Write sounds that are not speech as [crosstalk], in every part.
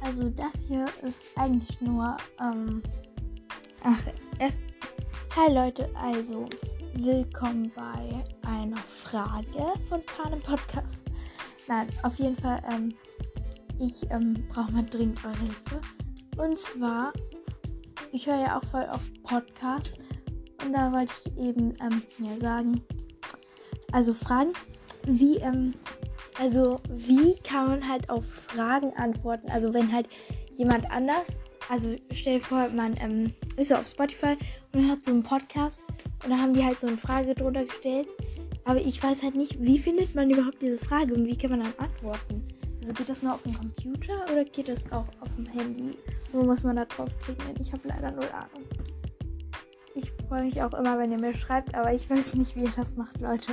Also das hier ist eigentlich nur, ähm, ach, es, hi Leute, also willkommen bei einer Frage von Panem Podcast. Nein, auf jeden Fall, ähm, ich ähm, brauche mal dringend eure Hilfe. Und zwar, ich höre ja auch voll auf Podcasts und da wollte ich eben ähm, ja sagen, also fragen, wie, ähm, also wie kann man halt auf Fragen antworten? Also wenn halt jemand anders, also stell dir vor, man ähm, ist so auf Spotify und hat so einen Podcast und da haben die halt so eine Frage drunter gestellt. Aber ich weiß halt nicht, wie findet man überhaupt diese Frage und wie kann man dann antworten? Also geht das nur auf dem Computer oder geht das auch auf dem Handy? Wo muss man da draufklicken? Ich habe leider null Ahnung. Ich freue mich auch immer, wenn ihr mir schreibt, aber ich weiß nicht, wie ihr das macht, Leute.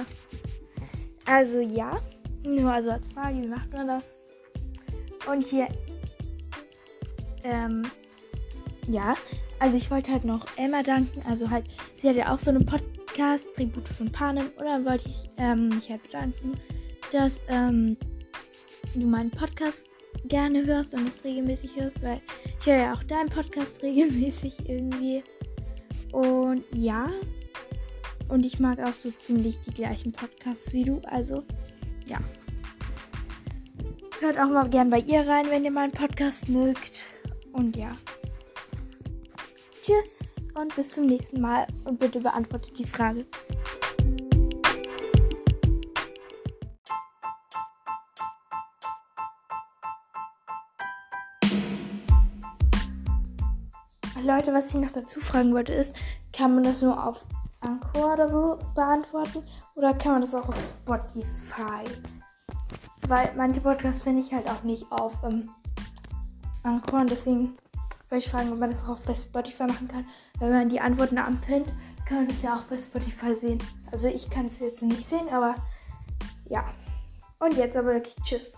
Also ja, nur also als Frage, wie macht man das? Und hier, ähm, ja, also ich wollte halt noch Emma danken. Also halt, sie hat ja auch so einen Podcast, Tribute von Panem. Und dann wollte ich ähm, mich halt bedanken, dass ähm, du meinen Podcast gerne hörst und es regelmäßig hörst, weil ich höre ja auch deinen Podcast [laughs] regelmäßig irgendwie. Und ja, und ich mag auch so ziemlich die gleichen Podcasts wie du. Also ja. Hört auch mal gern bei ihr rein, wenn ihr meinen Podcast mögt. Und ja. Tschüss und bis zum nächsten Mal. Und bitte beantwortet die Frage. Leute, was ich noch dazu fragen wollte, ist, kann man das nur auf Anchor oder so beantworten? Oder kann man das auch auf Spotify? Weil manche Podcasts finde ich halt auch nicht auf ähm, Anchor und deswegen wollte ich fragen, ob man das auch bei Spotify machen kann. Wenn man die Antworten anpinnt, kann man das ja auch bei Spotify sehen. Also ich kann es jetzt nicht sehen, aber ja. Und jetzt aber wirklich Tschüss.